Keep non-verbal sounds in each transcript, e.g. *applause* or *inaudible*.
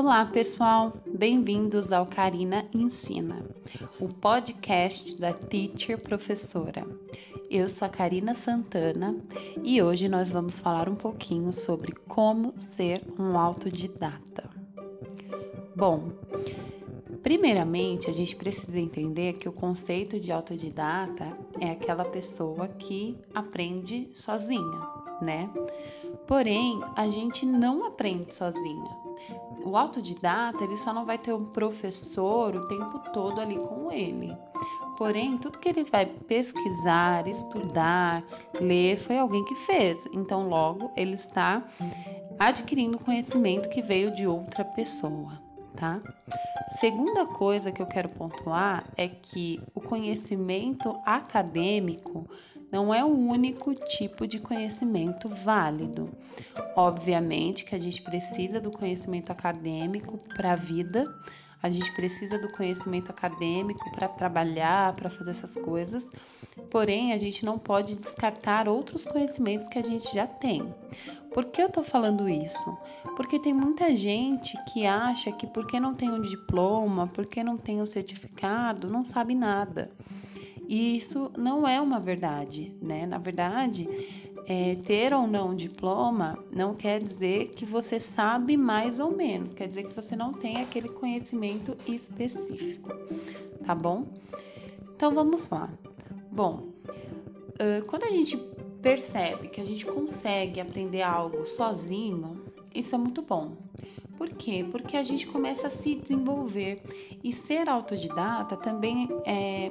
Olá, pessoal! Bem-vindos ao Karina Ensina, o podcast da Teacher Professora. Eu sou a Karina Santana e hoje nós vamos falar um pouquinho sobre como ser um autodidata. Bom, primeiramente a gente precisa entender que o conceito de autodidata é aquela pessoa que aprende sozinha, né? Porém, a gente não aprende sozinha. O autodidata, ele só não vai ter um professor o tempo todo ali com ele. Porém, tudo que ele vai pesquisar, estudar, ler, foi alguém que fez. Então, logo, ele está adquirindo conhecimento que veio de outra pessoa tá? Segunda coisa que eu quero pontuar é que o conhecimento acadêmico não é o único tipo de conhecimento válido. Obviamente que a gente precisa do conhecimento acadêmico para a vida, a gente precisa do conhecimento acadêmico para trabalhar, para fazer essas coisas, porém a gente não pode descartar outros conhecimentos que a gente já tem. Por que eu estou falando isso? Porque tem muita gente que acha que porque não tem um diploma, porque não tem um certificado, não sabe nada. E isso não é uma verdade, né? Na verdade, é, ter ou não diploma não quer dizer que você sabe mais ou menos, quer dizer que você não tem aquele conhecimento específico, tá bom? Então vamos lá. Bom, quando a gente percebe que a gente consegue aprender algo sozinho, isso é muito bom. Por quê? Porque a gente começa a se desenvolver e ser autodidata também é,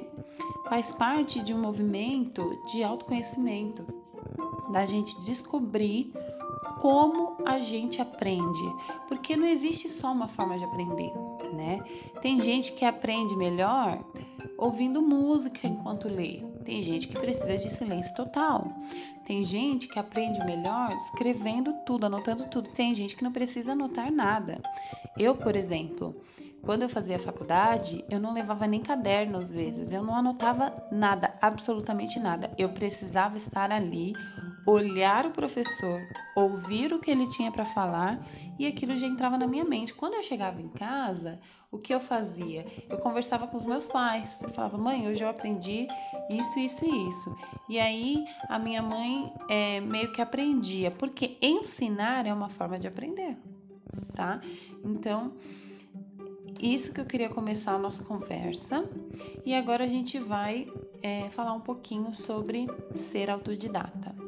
faz parte de um movimento de autoconhecimento da gente descobrir como a gente aprende, porque não existe só uma forma de aprender, né? Tem gente que aprende melhor ouvindo música enquanto lê. Tem gente que precisa de silêncio total. Tem gente que aprende melhor escrevendo tudo, anotando tudo. Tem gente que não precisa anotar nada. Eu, por exemplo, quando eu fazia faculdade, eu não levava nem caderno às vezes, eu não anotava nada, absolutamente nada. Eu precisava estar ali, olhar o professor, ouvir o que ele tinha para falar e aquilo já entrava na minha mente. Quando eu chegava em casa, o que eu fazia? Eu conversava com os meus pais. Eu falava, mãe, hoje eu aprendi isso, isso e isso. E aí a minha mãe é, meio que aprendia, porque ensinar é uma forma de aprender, tá? Então isso que eu queria começar a nossa conversa. E agora a gente vai é, falar um pouquinho sobre ser autodidata.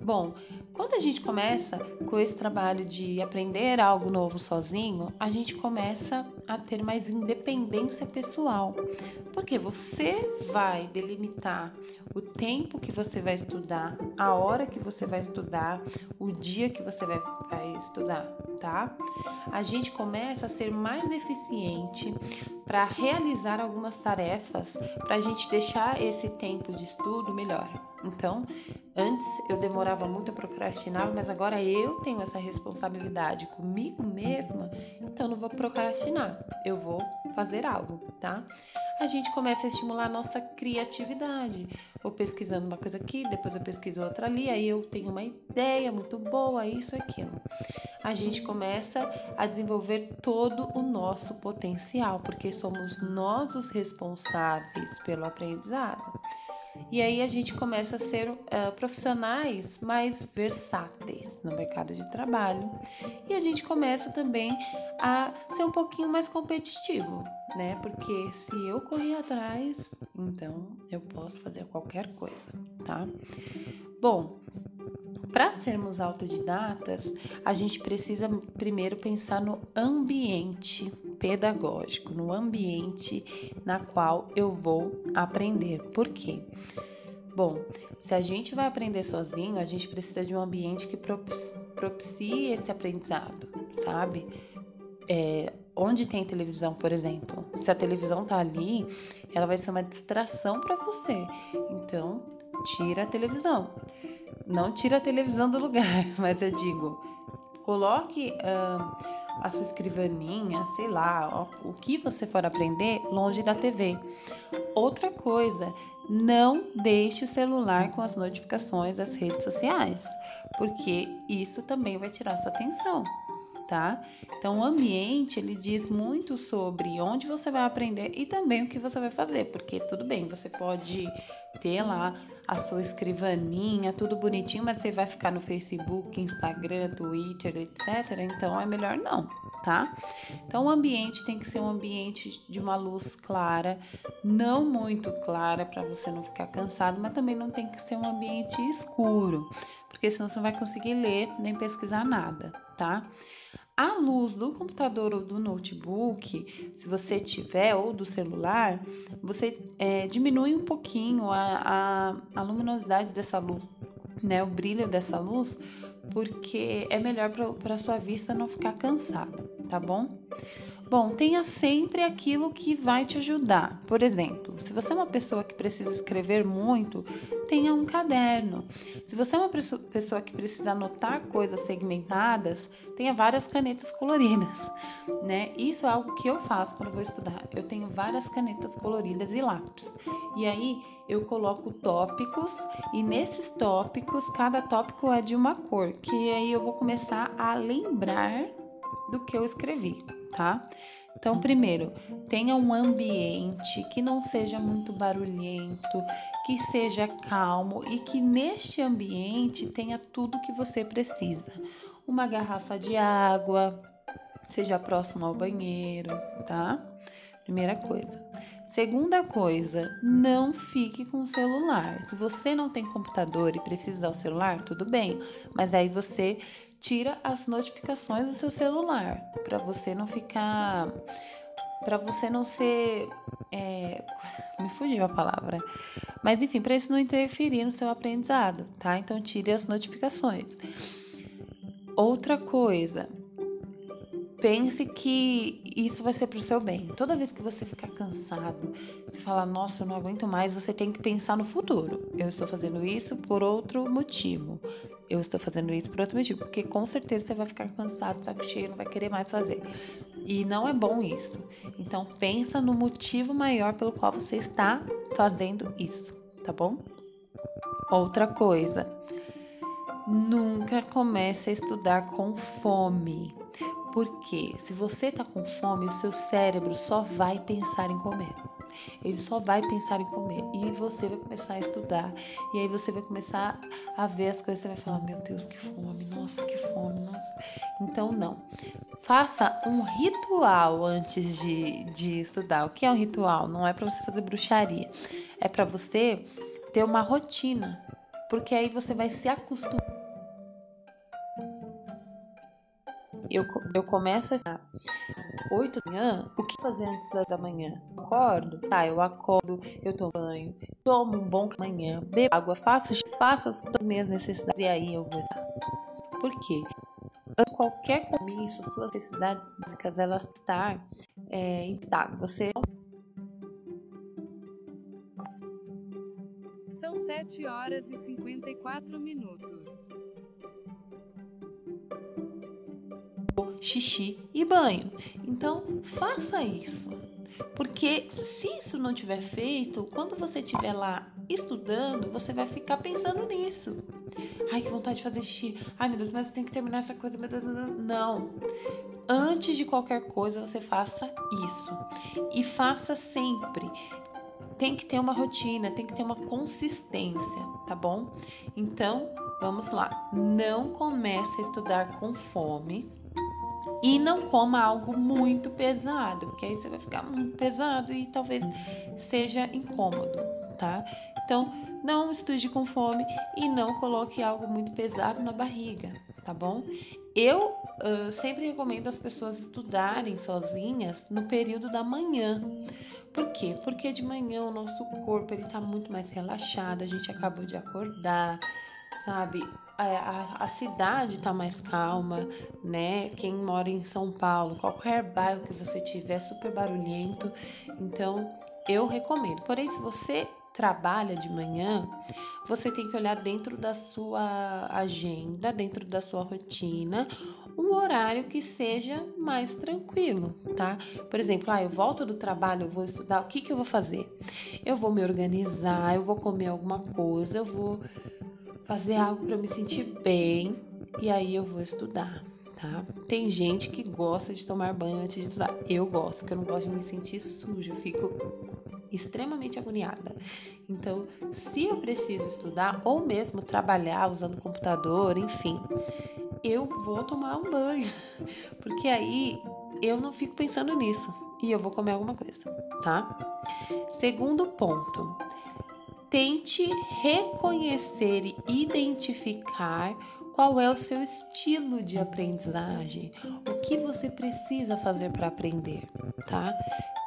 Bom, quando a gente começa com esse trabalho de aprender algo novo sozinho, a gente começa a ter mais independência pessoal, porque você vai delimitar o tempo que você vai estudar, a hora que você vai estudar, o dia que você vai, estudar, tá? A gente começa a ser mais eficiente para realizar algumas tarefas, para a gente deixar esse tempo de estudo melhor. Então, antes eu demorava muito a procrastinar, mas agora eu tenho essa responsabilidade comigo mesma, então não vou procrastinar, eu vou fazer algo, tá? A gente começa a estimular a nossa criatividade. Vou pesquisando uma coisa aqui, depois eu pesquiso outra ali, aí eu tenho uma ideia muito boa, isso, aquilo. A gente começa a desenvolver todo o nosso potencial, porque somos nós os responsáveis pelo aprendizado. E aí a gente começa a ser uh, profissionais mais versáteis no mercado de trabalho. E a gente começa também a ser um pouquinho mais competitivo, né? Porque se eu correr atrás, então eu posso fazer qualquer coisa, tá? Bom, para sermos autodidatas, a gente precisa primeiro pensar no ambiente pedagógico, no ambiente na qual eu vou aprender. Por quê? Bom, se a gente vai aprender sozinho, a gente precisa de um ambiente que propicie esse aprendizado, sabe? É, onde tem televisão, por exemplo, se a televisão tá ali, ela vai ser uma distração para você. Então, tira a televisão não tira a televisão do lugar, *laughs* mas eu digo, coloque uh, a sua escrivaninha, sei lá, o que você for aprender longe da TV. Outra coisa, não deixe o celular com as notificações das redes sociais, porque isso também vai tirar sua atenção, tá? Então, o ambiente ele diz muito sobre onde você vai aprender e também o que você vai fazer, porque tudo bem, você pode ter lá a sua escrivaninha, tudo bonitinho, mas você vai ficar no Facebook, Instagram, Twitter, etc. Então é melhor não, tá? Então o ambiente tem que ser um ambiente de uma luz clara, não muito clara para você não ficar cansado, mas também não tem que ser um ambiente escuro, porque senão você não vai conseguir ler nem pesquisar nada, tá? A luz do computador ou do notebook, se você tiver, ou do celular, você é, diminui um pouquinho a, a, a luminosidade dessa luz, né, o brilho dessa luz, porque é melhor para sua vista não ficar cansada, tá bom? Bom, tenha sempre aquilo que vai te ajudar. Por exemplo, se você é uma pessoa que precisa escrever muito, tenha um caderno. Se você é uma pessoa que precisa anotar coisas segmentadas, tenha várias canetas coloridas, *laughs* né? Isso é algo que eu faço quando vou estudar. Eu tenho várias canetas coloridas e lápis. E aí eu coloco tópicos e nesses tópicos, cada tópico é de uma cor, que aí eu vou começar a lembrar do que eu escrevi tá? Então, primeiro, tenha um ambiente que não seja muito barulhento, que seja calmo e que neste ambiente tenha tudo que você precisa. Uma garrafa de água, seja próximo ao banheiro, tá? Primeira coisa. Segunda coisa, não fique com o celular. Se você não tem computador e precisa usar o celular, tudo bem, mas aí você tira as notificações do seu celular para você não ficar, para você não ser, é, me fugiu a palavra, mas enfim, para isso não interferir no seu aprendizado, tá? Então tire as notificações. Outra coisa, pense que isso vai ser para o seu bem. Toda vez que você ficar cansado, você falar, nossa, eu não aguento mais, você tem que pensar no futuro. Eu estou fazendo isso por outro motivo. Eu estou fazendo isso por outro motivo, porque com certeza você vai ficar cansado, saco cheio, não vai querer mais fazer. E não é bom isso. Então pensa no motivo maior pelo qual você está fazendo isso, tá bom? Outra coisa, nunca comece a estudar com fome. Porque se você tá com fome, o seu cérebro só vai pensar em comer. Ele só vai pensar em comer. E você vai começar a estudar. E aí você vai começar a ver as coisas. Você vai falar: Meu Deus, que fome. Nossa, que fome. Nossa. Então, não. Faça um ritual antes de, de estudar. O que é um ritual? Não é para você fazer bruxaria. É para você ter uma rotina. Porque aí você vai se acostumar eu, eu começo às 8 da manhã, o que fazer antes da manhã? Acordo? Tá, eu acordo, eu tomo banho, tomo um bom manhã, bebo água, faço, faço as minhas necessidades e aí eu vou estar. Por quê? Qualquer compromisso, suas necessidades básicas, elas estão é, em estado. Você São 7 horas e 54 minutos. Xixi e banho. Então, faça isso. Porque se isso não tiver feito, quando você estiver lá estudando, você vai ficar pensando nisso. Ai, que vontade de fazer xixi. Ai, meu Deus, mas tem que terminar essa coisa. Meu Deus, não. Antes de qualquer coisa, você faça isso. E faça sempre. Tem que ter uma rotina, tem que ter uma consistência, tá bom? Então, vamos lá. Não comece a estudar com fome e não coma algo muito pesado, porque aí você vai ficar muito pesado e talvez seja incômodo, tá? Então, não estude com fome e não coloque algo muito pesado na barriga, tá bom? Eu uh, sempre recomendo as pessoas estudarem sozinhas no período da manhã. Por quê? Porque de manhã o nosso corpo ele tá muito mais relaxado, a gente acabou de acordar, sabe? É, a, a, cidade tá mais calma, né? Quem mora em São Paulo, qualquer bairro que você tiver, é super barulhento. Então, eu recomendo. Porém, se você trabalha de manhã, você tem que olhar dentro da sua agenda, dentro da sua rotina, um horário que seja mais tranquilo, tá? Por exemplo, ah, eu volto do trabalho, eu vou estudar, o que, que eu vou fazer? Eu vou me organizar, eu vou comer alguma coisa, eu vou fazer algo para me sentir bem e aí eu vou estudar, tá? Tem gente que gosta de tomar banho antes de estudar. Eu gosto, porque eu não gosto de me sentir suja, eu fico extremamente agoniada. Então, se eu preciso estudar ou mesmo trabalhar usando computador, enfim, eu vou tomar um banho, *laughs* porque aí eu não fico pensando nisso e eu vou comer alguma coisa, tá? Segundo ponto, tente reconhecer e identificar qual é o seu estilo de aprendizagem, o que você precisa fazer para aprender, tá?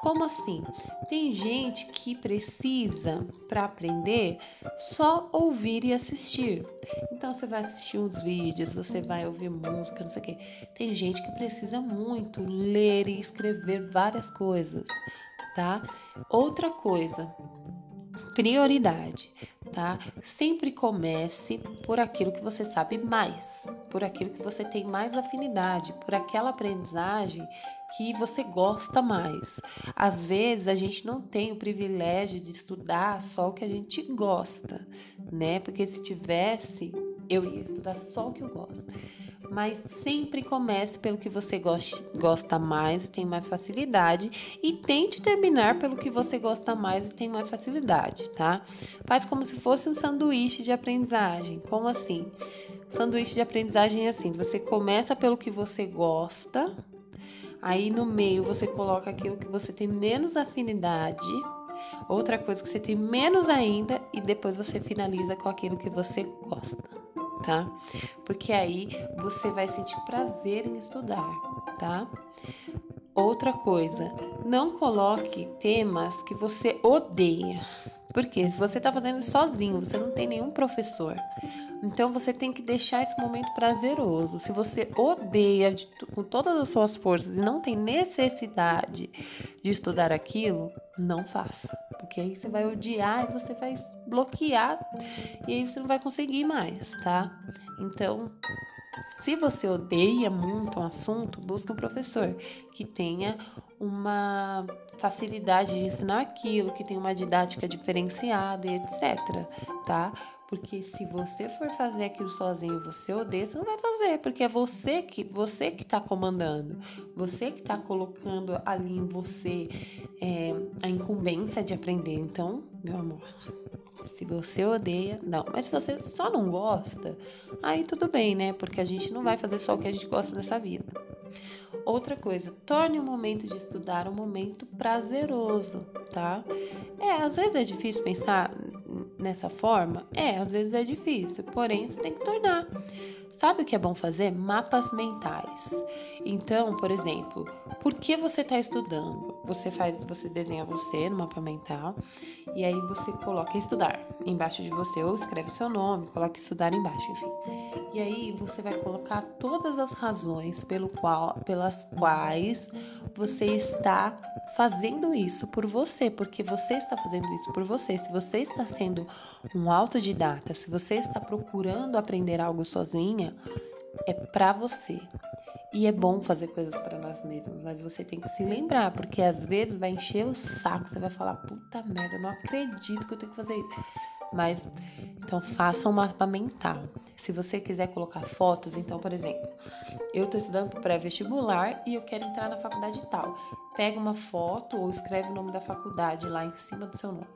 Como assim? Tem gente que precisa para aprender só ouvir e assistir. Então você vai assistir uns vídeos, você vai ouvir música, não sei o quê. Tem gente que precisa muito ler e escrever várias coisas, tá? Outra coisa, prioridade, tá? Sempre comece por aquilo que você sabe mais, por aquilo que você tem mais afinidade, por aquela aprendizagem que você gosta mais. Às vezes a gente não tem o privilégio de estudar só o que a gente gosta, né? Porque se tivesse, eu ia estudar só o que eu gosto mas sempre comece pelo que você gosta mais e tem mais facilidade e tente terminar pelo que você gosta mais e tem mais facilidade, tá? Faz como se fosse um sanduíche de aprendizagem. Como assim? Sanduíche de aprendizagem é assim: você começa pelo que você gosta, aí no meio você coloca aquilo que você tem menos afinidade. Outra coisa que você tem menos ainda, e depois você finaliza com aquilo que você gosta tá? Porque aí você vai sentir prazer em estudar, tá? Outra coisa, não coloque temas que você odeia. Porque se você está fazendo sozinho, você não tem nenhum professor. Então você tem que deixar esse momento prazeroso. Se você odeia de, com todas as suas forças e não tem necessidade de estudar aquilo, não faça. Porque aí você vai odiar e você vai bloquear e aí você não vai conseguir mais, tá? Então, se você odeia muito um assunto, busque um professor que tenha uma facilidade de ensinar aquilo, que tenha uma didática diferenciada e etc, tá? Porque se você for fazer aquilo sozinho, você odeia, você não vai fazer, porque é você que você que está comandando, você que está colocando ali em você é, a incumbência de aprender. Então, meu amor, se você odeia, não. Mas se você só não gosta, aí tudo bem, né? Porque a gente não vai fazer só o que a gente gosta nessa vida. Outra coisa, torne o momento de estudar um momento prazeroso, tá? É, às vezes é difícil pensar nessa forma? É, às vezes é difícil, porém você tem que tornar. Sabe o que é bom fazer? Mapas mentais. Então, por exemplo, por que você está estudando? Você faz, você desenha você no mapa mental e aí você coloca estudar embaixo de você ou escreve seu nome, coloca estudar embaixo, enfim. E aí você vai colocar todas as razões pelo qual, pelas quais você está fazendo isso por você, porque você está fazendo isso por você. Se você está sendo um autodidata, se você está procurando aprender algo sozinha, é para você. E é bom fazer coisas para nós mesmos, mas você tem que se lembrar, porque às vezes vai encher o saco, você vai falar: puta merda, eu não acredito que eu tenho que fazer isso. Mas então faça um mapa mental. Se você quiser colocar fotos, então, por exemplo, eu estou estudando para pré-vestibular e eu quero entrar na faculdade tal. Pega uma foto ou escreve o nome da faculdade lá em cima do seu nome.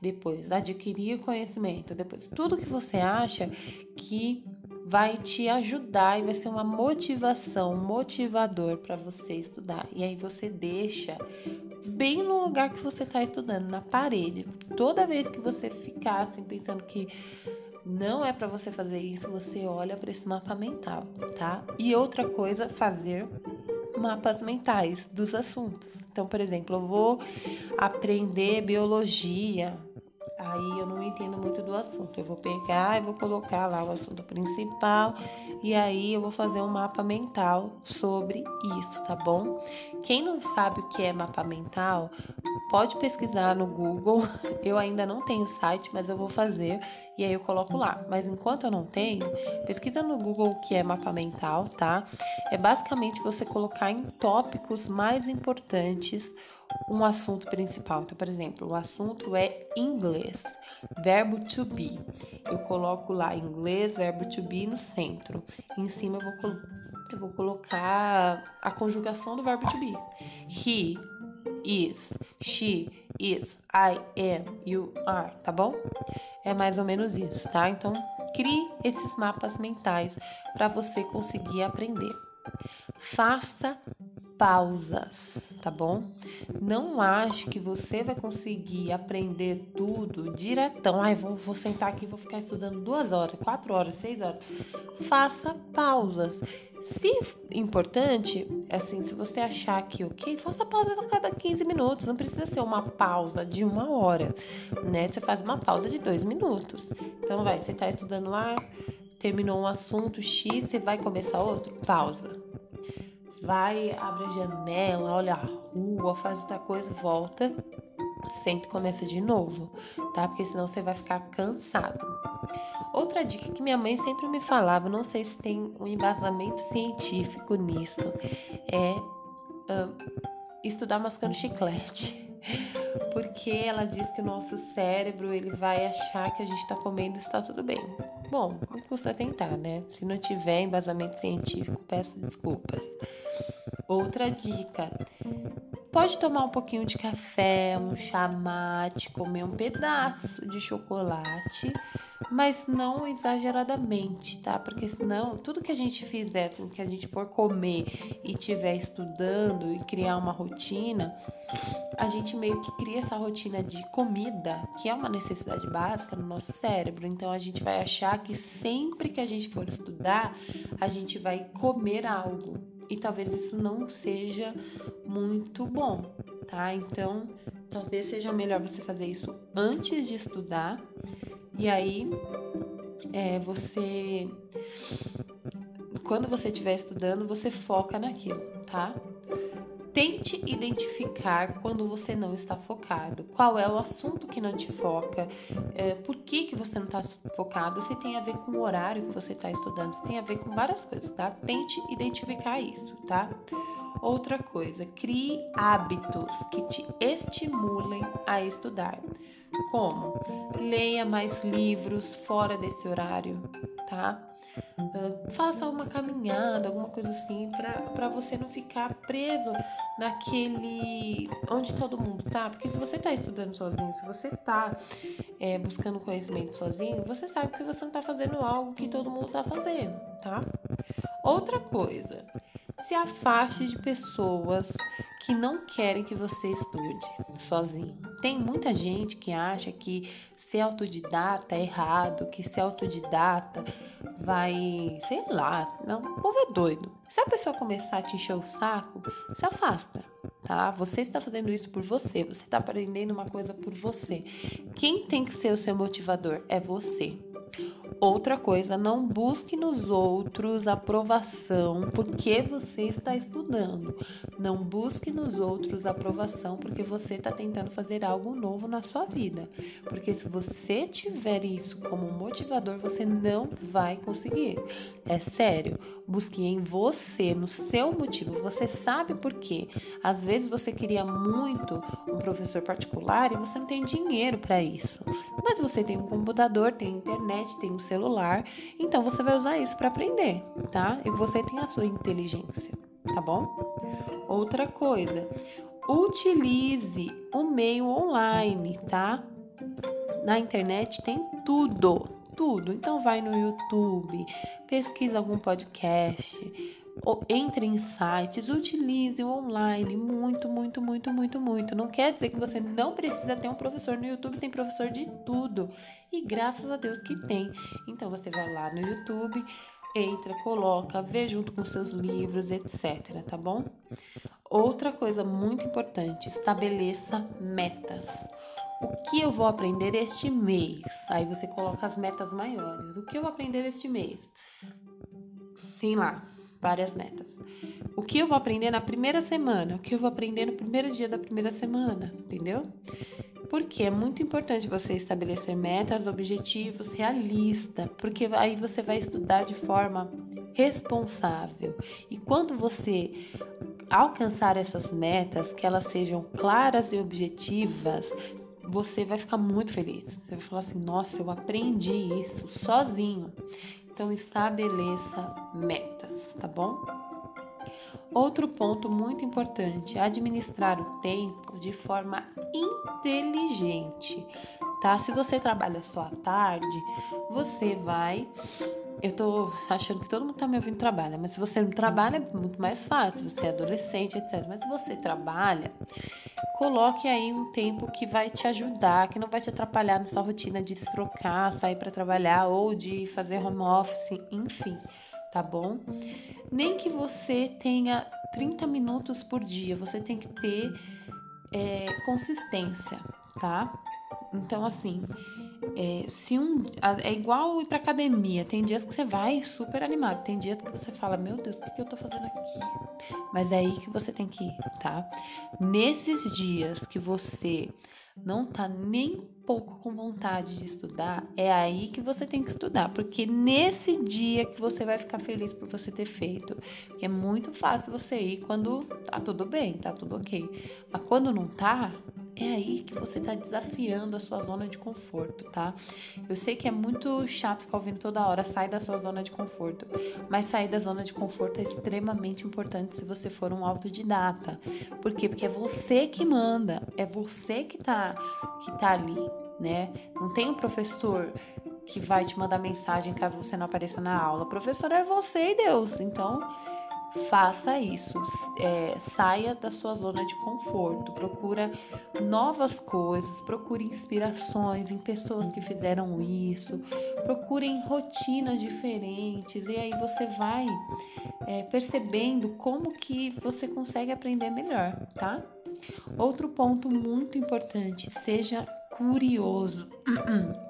Depois, adquirir conhecimento. Depois, tudo que você acha que vai te ajudar e vai ser uma motivação, um motivador para você estudar. E aí você deixa bem no lugar que você está estudando, na parede. Toda vez que você ficar assim pensando que não é para você fazer isso, você olha para esse mapa mental, tá? E outra coisa, fazer mapas mentais dos assuntos. Então, por exemplo, eu vou aprender biologia, Aí eu não entendo muito do assunto. Eu vou pegar e vou colocar lá o assunto principal e aí eu vou fazer um mapa mental sobre isso, tá bom? Quem não sabe o que é mapa mental, pode pesquisar no Google. *laughs* Eu ainda não tenho site, mas eu vou fazer e aí eu coloco lá. Mas enquanto eu não tenho, pesquisa no Google o que é mapa mental, tá? É basicamente você colocar em tópicos mais importantes um assunto principal. Então, por exemplo, o assunto é inglês, verbo to be. Eu coloco lá inglês, verbo to be no centro. Em cima eu vou eu vou colocar a conjugação do verbo to be. He is, she is, I am, you are, tá bom? É mais ou menos isso, tá? Então, crie esses mapas mentais para você conseguir aprender. Faça pausas, tá bom? Não acho que você vai conseguir aprender tudo diretão. Ai, vou, vou sentar aqui, vou ficar estudando duas horas, quatro horas, seis horas. Faça pausas. Se importante, assim, se você achar que ok, faça pausas a cada 15 minutos. Não precisa ser uma pausa de uma hora, né? Você faz uma pausa de dois minutos. Então, vai, você tá estudando lá, terminou um assunto X, você vai começar outro? Pausa vai, abre a janela, olha a rua, faz outra coisa, volta, senta e começa de novo, tá? Porque senão você vai ficar cansado. Outra dica que minha mãe sempre me falava, não sei se tem um embasamento científico nisso, é uh, estudar mascando chiclete. Porque ela diz que o nosso cérebro ele vai achar que a gente está comendo e está tudo bem. Bom, não custa tentar, né? Se não tiver embasamento científico, peço desculpas. Outra dica: pode tomar um pouquinho de café, um chá mate, comer um pedaço de chocolate, mas não exageradamente, tá? Porque senão, tudo que a gente fizer, assim, que a gente for comer e estiver estudando e criar uma rotina, a gente meio que cria essa rotina de comida, que é uma necessidade básica no nosso cérebro. Então a gente vai achar que sempre que a gente for estudar, a gente vai comer algo. E talvez isso não seja muito bom, tá? Então, talvez seja melhor você fazer isso antes de estudar. E aí, é, você. Quando você estiver estudando, você foca naquilo, tá? Tente identificar quando você não está focado. Qual é o assunto que não te foca? É, por que, que você não está focado? Se tem a ver com o horário que você está estudando, se tem a ver com várias coisas, tá? Tente identificar isso, tá? Outra coisa, crie hábitos que te estimulem a estudar. Como? Leia mais livros fora desse horário, tá? Uh, faça uma caminhada, alguma coisa assim, para você não ficar preso naquele. onde todo mundo tá. Porque se você tá estudando sozinho, se você tá é, buscando conhecimento sozinho, você sabe que você não tá fazendo algo que todo mundo tá fazendo, tá? Outra coisa, se afaste de pessoas que não querem que você estude sozinho. Tem muita gente que acha que ser autodidata é errado, que ser autodidata vai, sei lá, não, o povo é doido. Se a pessoa começar a te encher o saco, se afasta, tá? Você está fazendo isso por você, você está aprendendo uma coisa por você. Quem tem que ser o seu motivador é você. Outra coisa, não busque nos outros aprovação porque você está estudando. Não busque nos outros aprovação porque você está tentando fazer algo novo na sua vida. Porque se você tiver isso como motivador, você não vai conseguir. É sério. Busque em você, no seu motivo. Você sabe por quê. Às vezes você queria muito um professor particular e você não tem dinheiro para isso. Mas você tem um computador, tem internet, tem um celular, então você vai usar isso para aprender, tá? E você tem a sua inteligência, tá bom? Outra coisa, utilize o meio online, tá? Na internet tem tudo, tudo. Então vai no YouTube, pesquisa algum podcast, entre em sites, utilize o online muito, muito, muito, muito, muito. Não quer dizer que você não precisa ter um professor no YouTube, tem professor de tudo. E graças a Deus que tem. Então você vai lá no YouTube, entra, coloca, vê junto com seus livros, etc, tá bom? Outra coisa muito importante, estabeleça metas. O que eu vou aprender este mês? Aí você coloca as metas maiores. O que eu vou aprender este mês? Tem lá, várias metas. O que eu vou aprender na primeira semana? O que eu vou aprender no primeiro dia da primeira semana? Entendeu? Porque é muito importante você estabelecer metas, objetivos realistas, porque aí você vai estudar de forma responsável. E quando você alcançar essas metas, que elas sejam claras e objetivas, você vai ficar muito feliz. Você vai falar assim: nossa, eu aprendi isso sozinho. Então, estabeleça metas, tá bom? Outro ponto muito importante: administrar o tempo de forma inteligente, tá? Se você trabalha só à tarde, você vai eu tô achando que todo mundo tá me ouvindo trabalha, mas se você não trabalha é muito mais fácil, você é adolescente, etc. Mas se você trabalha, coloque aí um tempo que vai te ajudar, que não vai te atrapalhar nessa rotina de se trocar, sair para trabalhar ou de fazer home office, enfim, tá bom? Nem que você tenha 30 minutos por dia, você tem que ter é, consistência, tá? Então, assim, é, se um, é igual ir pra academia. Tem dias que você vai super animado, tem dias que você fala, meu Deus, o que, que eu tô fazendo aqui? Mas é aí que você tem que ir, tá? Nesses dias que você não tá nem pouco com vontade de estudar, é aí que você tem que estudar, porque nesse dia que você vai ficar feliz por você ter feito. Porque é muito fácil você ir quando tá tudo bem, tá tudo ok. Mas quando não tá, é aí que você está desafiando a sua zona de conforto, tá? Eu sei que é muito chato ficar ouvindo toda hora, sai da sua zona de conforto, mas sair da zona de conforto é extremamente importante se você for um autodidata. Por quê? Porque é você que manda, é você que tá, que tá ali, né? Não tem um professor que vai te mandar mensagem caso você não apareça na aula. O professor é você e Deus. Então, faça isso, é, saia da sua zona de conforto, procura novas coisas, procure inspirações em pessoas que fizeram isso, procure rotinas diferentes. E aí você vai é, percebendo como que você consegue aprender melhor, tá? Outro ponto muito importante, seja curioso.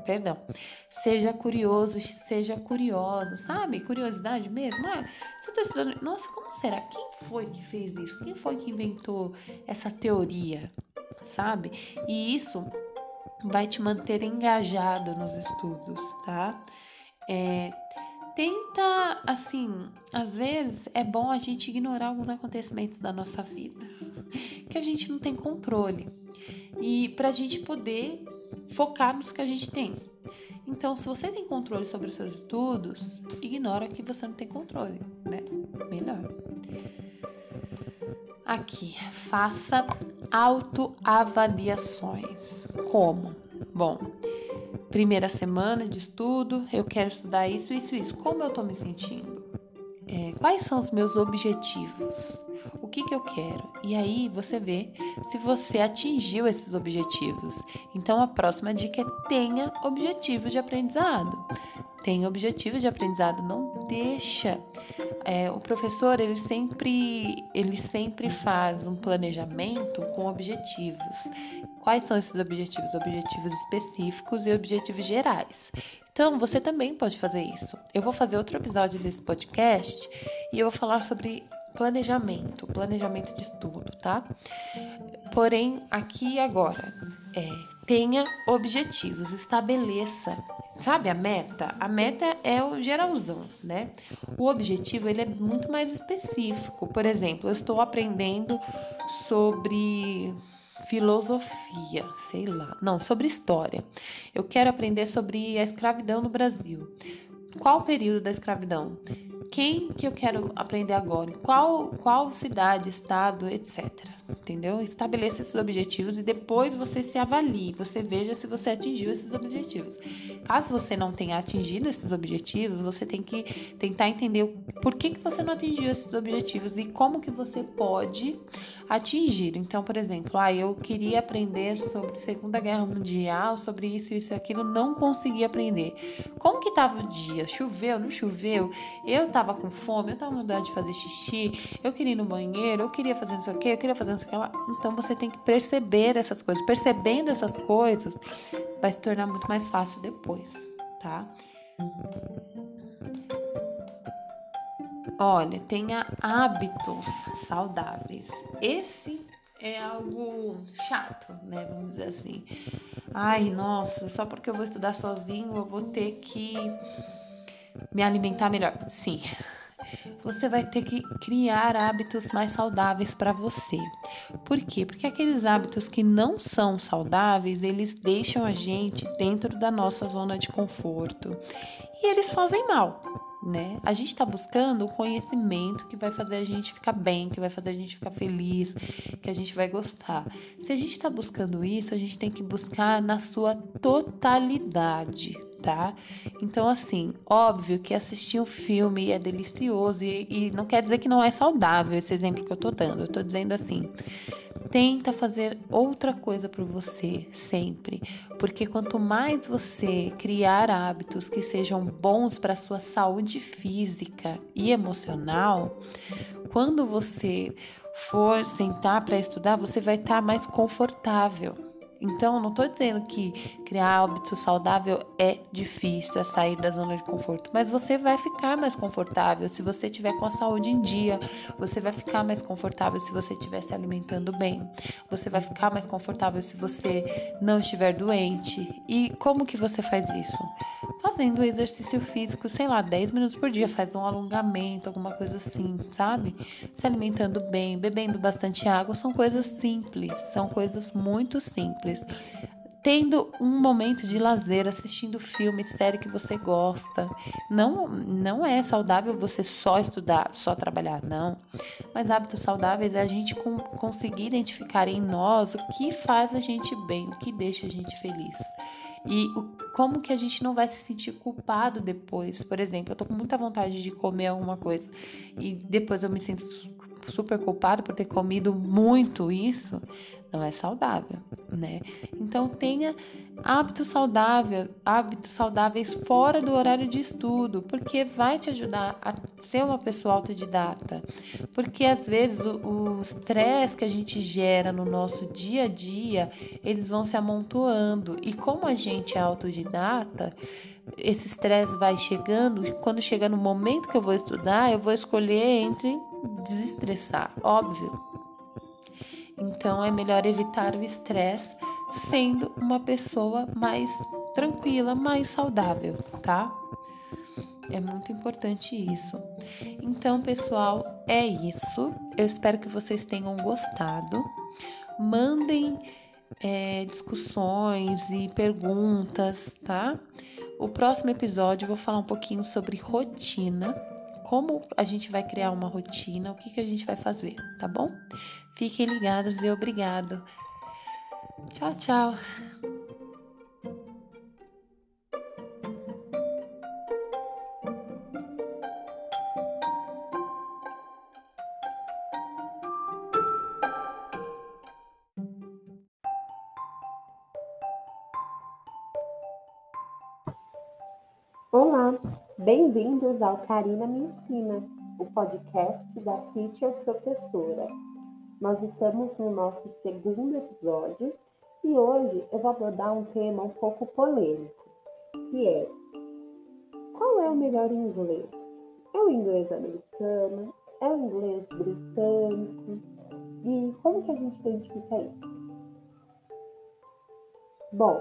Perdão. Seja curioso, seja curiosa, sabe? Curiosidade mesmo. Ah, se eu tô estudando. Nossa, como será? Quem foi que fez isso? Quem foi que inventou essa teoria? Sabe? E isso vai te manter engajado nos estudos, tá? É, tenta, assim, às vezes é bom a gente ignorar alguns acontecimentos da nossa vida que a gente não tem controle e para a gente poder focar nos que a gente tem. Então, se você tem controle sobre os seus estudos, ignora que você não tem controle, né? Melhor. Aqui, faça autoavaliações. Como? Bom, primeira semana de estudo, eu quero estudar isso, isso, isso. Como eu tô me sentindo? É, quais são os meus objetivos? o que, que eu quero. E aí você vê se você atingiu esses objetivos. Então a próxima dica é tenha objetivos de aprendizado. Tenha objetivos de aprendizado, não deixa. É, o professor ele sempre ele sempre faz um planejamento com objetivos. Quais são esses objetivos? Objetivos específicos e objetivos gerais. Então, você também pode fazer isso. Eu vou fazer outro episódio desse podcast e eu vou falar sobre planejamento, planejamento de estudo, tá? Porém, aqui agora, é, tenha objetivos, estabeleça, sabe a meta? A meta é o geralzão, né? O objetivo ele é muito mais específico. Por exemplo, eu estou aprendendo sobre filosofia, sei lá, não, sobre história. Eu quero aprender sobre a escravidão no Brasil. Qual o período da escravidão? quem que eu quero aprender agora, qual, qual cidade, estado, etc. Entendeu? Estabeleça esses objetivos e depois você se avalie, você veja se você atingiu esses objetivos. Caso você não tenha atingido esses objetivos, você tem que tentar entender por que, que você não atingiu esses objetivos e como que você pode atingir. Então, por exemplo, ah, eu queria aprender sobre Segunda Guerra Mundial, sobre isso, isso e aquilo, não consegui aprender. Como que estava o dia? Choveu, não choveu? Eu tava com fome, eu tava com vontade de fazer xixi, eu queria ir no banheiro, eu queria fazer não sei o eu queria fazer o que lá. Então você tem que perceber essas coisas. Percebendo essas coisas, vai se tornar muito mais fácil depois, tá? Olha, tenha hábitos saudáveis. Esse é algo chato, né? Vamos dizer assim. Ai, nossa, só porque eu vou estudar sozinho, eu vou ter que me alimentar melhor. Sim. Você vai ter que criar hábitos mais saudáveis para você. Por quê? Porque aqueles hábitos que não são saudáveis, eles deixam a gente dentro da nossa zona de conforto e eles fazem mal né? A gente está buscando o conhecimento que vai fazer a gente ficar bem, que vai fazer a gente ficar feliz, que a gente vai gostar. Se a gente está buscando isso, a gente tem que buscar na sua totalidade, tá? Então, assim, óbvio que assistir um filme é delicioso e, e não quer dizer que não é saudável esse exemplo que eu tô dando. Eu tô dizendo assim, tenta fazer outra coisa para você sempre, porque quanto mais você criar hábitos que sejam bons para sua saúde física e emocional, quando você for sentar para estudar, você vai estar tá mais confortável. Então, não estou dizendo que criar hábito saudável é difícil, é sair da zona de conforto, mas você vai ficar mais confortável se você tiver com a saúde em dia, você vai ficar mais confortável se você estiver se alimentando bem, você vai ficar mais confortável se você não estiver doente. E como que você faz isso? Fazendo exercício físico, sei lá, 10 minutos por dia, faz um alongamento, alguma coisa assim, sabe? Se alimentando bem, bebendo bastante água, são coisas simples, são coisas muito simples simples. Tendo um momento de lazer, assistindo filme, série que você gosta. Não, não é saudável você só estudar, só trabalhar, não. Mas hábitos saudáveis é a gente com, conseguir identificar em nós o que faz a gente bem, o que deixa a gente feliz. E o, como que a gente não vai se sentir culpado depois? Por exemplo, eu tô com muita vontade de comer alguma coisa e depois eu me sinto super culpado por ter comido muito isso, não é saudável, né? Então tenha hábitos saudáveis, hábitos saudáveis fora do horário de estudo, porque vai te ajudar a ser uma pessoa autodidata. Porque às vezes o estresse que a gente gera no nosso dia a dia, eles vão se amontoando. E como a gente é autodidata, esse estresse vai chegando, quando chega no momento que eu vou estudar, eu vou escolher entre desestressar, óbvio. Então é melhor evitar o estresse sendo uma pessoa mais tranquila, mais saudável, tá? É muito importante isso. Então, pessoal, é isso. Eu espero que vocês tenham gostado. Mandem é, discussões e perguntas, tá? O próximo episódio eu vou falar um pouquinho sobre rotina como a gente vai criar uma rotina, o que, que a gente vai fazer, tá bom? Fiquem ligados e obrigado. Tchau, tchau. Olá, bem-vindos ao Karina Me Ensina, o podcast da Teacher Professora. Nós estamos no nosso segundo episódio e hoje eu vou abordar um tema um pouco polêmico, que é qual é o melhor inglês? É o inglês americano? É o inglês britânico? E como que a gente identifica isso? Bom,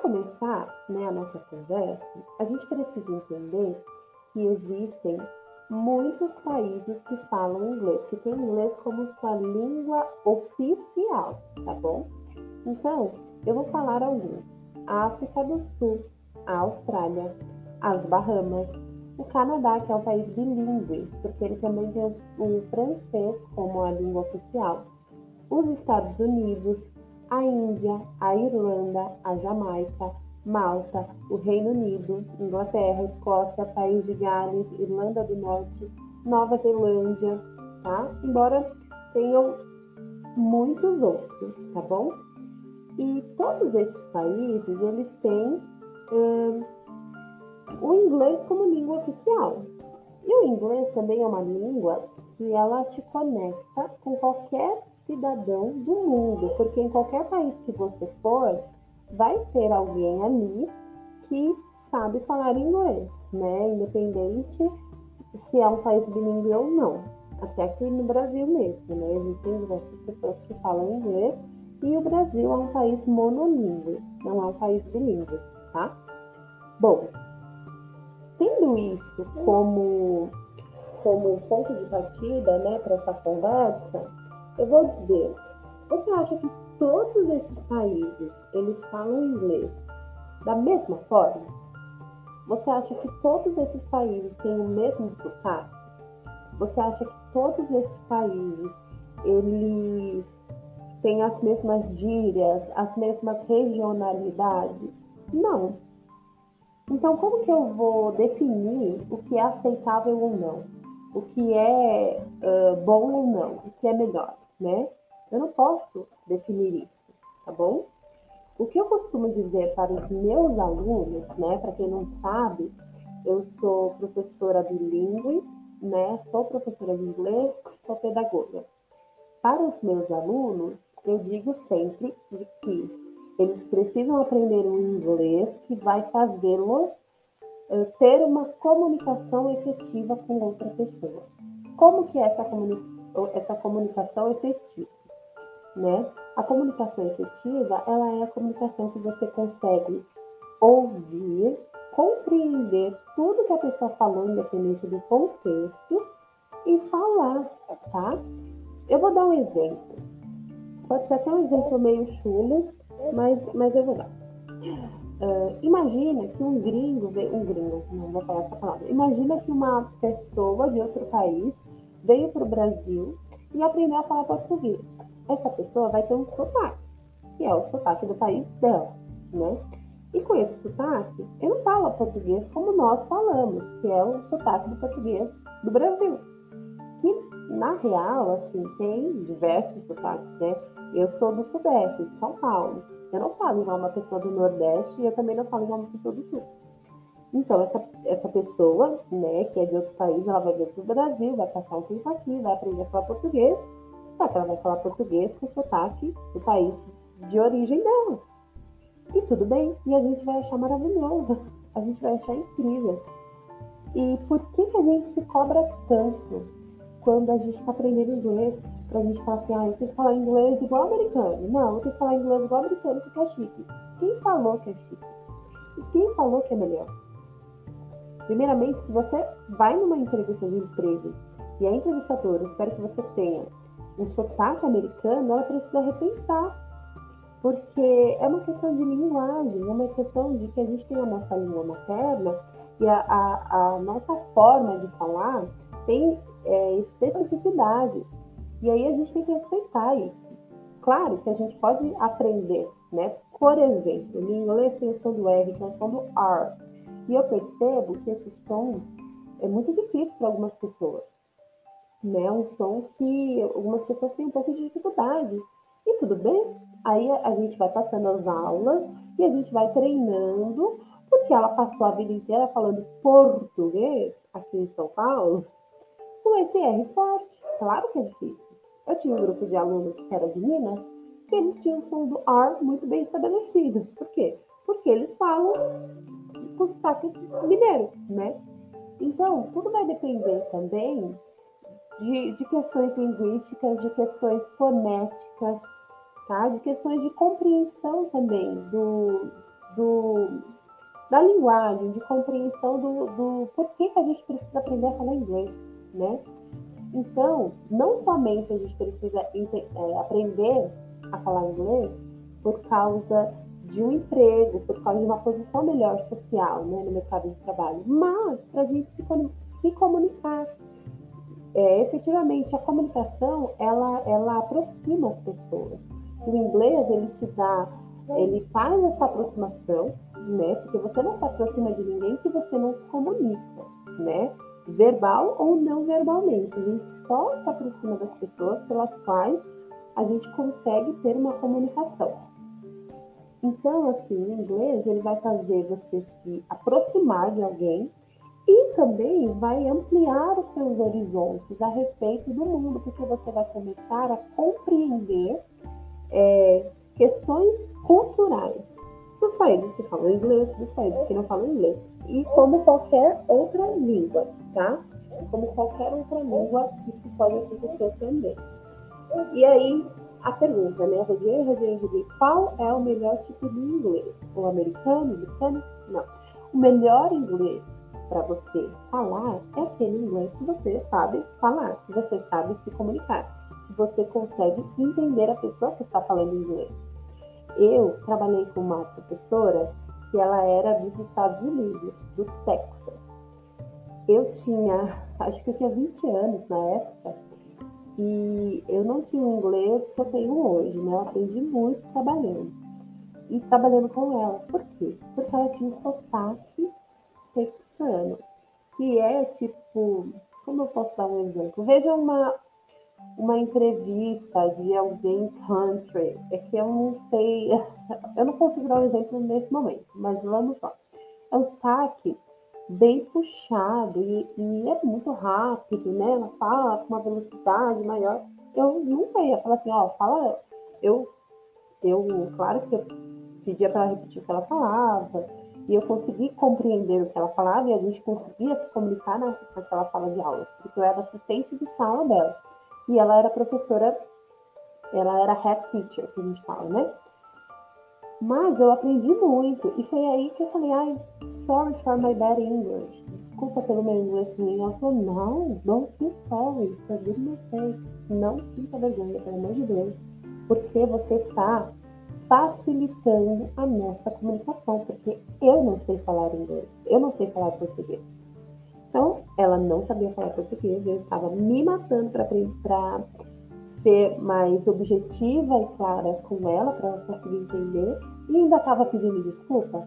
começar né, a nossa conversa, a gente precisa entender que existem muitos países que falam inglês, que têm inglês como sua língua oficial, tá bom? Então, eu vou falar alguns: a África do Sul, a Austrália, as Bahamas, o Canadá, que é um país bilíngue, porque ele também tem o francês como a língua oficial, os Estados Unidos, a Índia, a Irlanda, a Jamaica, Malta, o Reino Unido, Inglaterra, Escócia, País de Gales, Irlanda do Norte, Nova Zelândia, tá? Embora tenham muitos outros, tá bom? E todos esses países, eles têm hum, o inglês como língua oficial. E o inglês também é uma língua que ela te conecta com qualquer cidadão do mundo, porque em qualquer país que você for, vai ter alguém ali que sabe falar inglês, né? Independente se é um país bilíngue ou não. Até aqui no Brasil mesmo, né? Existem diversas pessoas que falam inglês e o Brasil é um país monolíngue, não é um país bilíngue, tá? Bom, tendo isso como, como ponto de partida, né, para essa conversa, eu vou dizer, você acha que todos esses países, eles falam inglês da mesma forma? Você acha que todos esses países têm o mesmo sotaque? Você acha que todos esses países eles têm as mesmas gírias, as mesmas regionalidades? Não. Então, como que eu vou definir o que é aceitável ou não? O que é uh, bom ou não? O que é melhor, né? Eu não posso definir isso, tá bom? O que eu costumo dizer para os meus alunos, né, para quem não sabe, eu sou professora bilíngue, né, sou professora de inglês, sou pedagoga. Para os meus alunos, eu digo sempre de que eles precisam aprender um inglês que vai fazê-los uh, ter uma comunicação efetiva com outra pessoa. Como que é essa, comuni essa comunicação efetiva? né? A comunicação efetiva, ela é a comunicação que você consegue ouvir, compreender tudo que a pessoa falou, independente do contexto, e falar, tá? Eu vou dar um exemplo. Pode ser até um exemplo meio chulo, mas, mas eu vou dar. Uh, imagina que um gringo, um gringo, não vou falar essa palavra. Imagina que uma pessoa de outro país veio para o Brasil e aprendeu a falar português essa pessoa vai ter um sotaque, que é o sotaque do país dela, né? E com esse sotaque, ele não fala português como nós falamos, que é o sotaque do português do Brasil. Que, na real, assim, tem diversos sotaques, né? Eu sou do Sudeste, de São Paulo. Eu não falo igual uma pessoa do Nordeste e eu também não falo igual uma pessoa do Sul. Então, essa, essa pessoa, né, que é de outro país, ela vai vir para o Brasil, vai passar um tempo aqui, vai aprender a falar português só que ela vai falar português com sotaque do país de origem dela. E tudo bem, e a gente vai achar maravilhoso, a gente vai achar incrível. E por que, que a gente se cobra tanto quando a gente está aprendendo inglês? Pra gente falar assim, ah, eu tenho que falar inglês igual americano. Não, eu tenho que falar inglês igual americano porque é chique. Quem falou que é chique? E quem falou que é melhor? Primeiramente, se você vai numa entrevista de emprego e a entrevistadora espera que você tenha um sotaque americano, ela precisa repensar. Porque é uma questão de linguagem, é uma questão de que a gente tem a nossa língua materna e a, a, a nossa forma de falar tem é, especificidades. E aí a gente tem que respeitar isso. Claro que a gente pode aprender, né? Por exemplo, no inglês tem o som do R, que é o som do R. E eu percebo que esse som é muito difícil para algumas pessoas né? Um som que algumas pessoas têm um pouco de dificuldade. E tudo bem. Aí a gente vai passando as aulas e a gente vai treinando, porque ela passou a vida inteira falando português aqui em São Paulo, com esse R forte. Claro que é difícil. Eu tinha um grupo de alunos que era de Minas, que eles tinham o som do R muito bem estabelecido. Por quê? Porque eles falam com sotaque mineiro, né? Então, tudo vai depender também de, de questões linguísticas, de questões fonéticas, tá? de questões de compreensão também do, do, da linguagem, de compreensão do, do porquê que a gente precisa aprender a falar inglês, né? Então, não somente a gente precisa é, aprender a falar inglês por causa de um emprego, por causa de uma posição melhor social né, no mercado de trabalho, mas para a gente se, se comunicar, é, efetivamente a comunicação ela ela aproxima as pessoas. O inglês ele te dá, ele faz essa aproximação, né? Porque você não se aproxima de ninguém que você não se comunica, né? Verbal ou não verbalmente. A gente só se aproxima das pessoas pelas quais a gente consegue ter uma comunicação. Então, assim, o inglês ele vai fazer você se aproximar de alguém e também vai ampliar os seus horizontes a respeito do mundo, porque você vai começar a compreender é, questões culturais dos países que falam inglês, dos países que não falam inglês. E como qualquer outra língua, tá? Como qualquer outra língua, isso pode acontecer também. E aí, a pergunta, né? Rodei, rodei, rodei. Qual é o melhor tipo de inglês? O americano, o britânico? Não. O melhor inglês para você falar é aquele inglês que você sabe falar, que você sabe se comunicar, que você consegue entender a pessoa que está falando inglês. Eu trabalhei com uma professora que ela era dos Estados Unidos, do Texas. Eu tinha, acho que eu tinha 20 anos na época, e eu não tinha o inglês que eu tenho hoje, né? Eu aprendi muito trabalhando. E trabalhando com ela. Por quê? Porque ela tinha um sotaque texano, que é tipo, como eu posso dar um exemplo? Veja uma, uma entrevista de alguém country, é que eu não sei, *laughs* eu não consigo dar um exemplo nesse momento, mas vamos lá. É um sotaque bem puxado e, e, é muito rápido, né? Ela fala com uma velocidade maior. Eu nunca ia falar assim, ó, fala. Eu, eu claro que eu pedia para ela repetir o que ela falava, e eu consegui compreender o que ela falava e a gente conseguia se comunicar na, naquela sala de aula, porque eu era assistente de sala dela. E ela era professora, ela era head teacher, que a gente fala, né? Mas eu aprendi muito. E foi aí que eu falei, ai, sorry for my bad English. Desculpa pelo meu inglês ruim. Ela falou, não, don't be sorry. For goodness sake. Não sinta vergonha, pelo amor de Deus. Porque você está facilitando a nossa comunicação. Porque eu não sei falar inglês. Eu não sei falar português. Então, ela não sabia falar português. Eu estava me matando para ser mais objetiva e clara com ela para ela conseguir entender e ainda estava pedindo desculpa.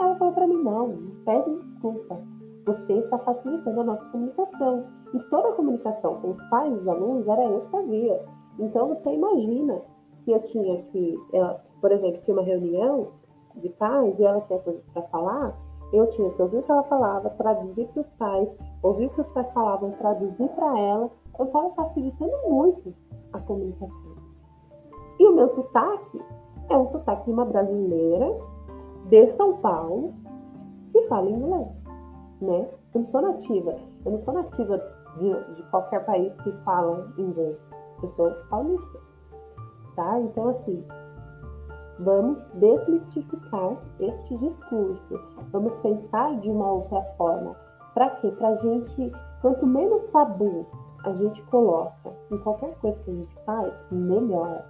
Ela falou para mim: não, não pede desculpa. Você está facilitando a nossa comunicação. E toda a comunicação com os pais dos alunos era eu que fazia. Então você imagina que eu tinha que, ela, por exemplo, tinha uma reunião de pais e ela tinha coisas para falar, eu tinha que ouvir o que ela falava, traduzir para os pais, ouvir o que os pais falavam, traduzir para ela. Eu estava facilitando muito a comunicação. E o meu sotaque é um sotaque de uma brasileira de São Paulo que fala inglês, né? Eu não sou nativa, eu não sou nativa de, de qualquer país que fala inglês. Eu sou paulista, tá? Então, assim, vamos desmistificar este discurso. Vamos pensar de uma outra forma. Para quê? Para a gente, quanto menos tabu a gente coloca em qualquer coisa que a gente faz, melhor.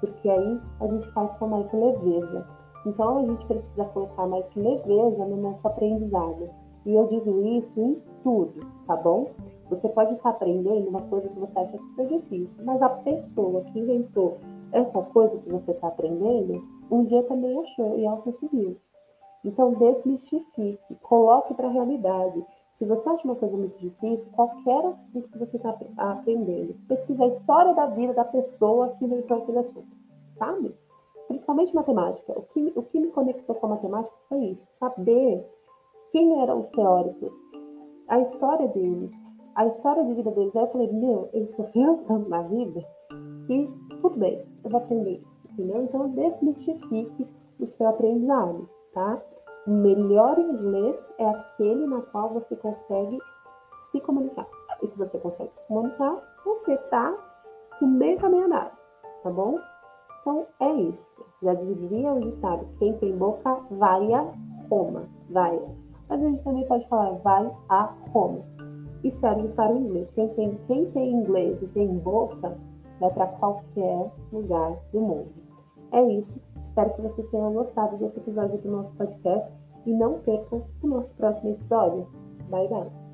Porque aí a gente faz com mais leveza. Então a gente precisa colocar mais leveza no nosso aprendizado. E eu digo isso em tudo, tá bom? Você pode estar aprendendo uma coisa que você acha super difícil, mas a pessoa que inventou essa coisa que você está aprendendo, um dia também achou e ela conseguiu. Então desmistifique, coloque para a realidade. Se você acha uma coisa muito difícil, qualquer assunto que você está aprendendo, pesquisa a história da vida da pessoa que inventou aquele assunto, sabe? Principalmente matemática. O que, o que me conectou com a matemática foi isso, saber quem eram os teóricos, a história deles, a história de vida deles. Aí eu falei, meu, eles sofreram tanto na vida que tudo bem, eu vou aprender isso, entendeu? Então desmistifique o seu aprendizado, tá? O melhor inglês é aquele na qual você consegue se comunicar. E se você consegue se comunicar, você está no meio caminho tá bom? Então é isso. Já dizia o ditado: quem tem boca, vai a Roma. Vai. Mas a gente também pode falar vai a Roma. E serve para o inglês. Quem tem, quem tem inglês e tem boca, vai para qualquer lugar do mundo. É isso. Espero que vocês tenham gostado desse episódio do nosso podcast e não percam o nosso próximo episódio. Bye, bye!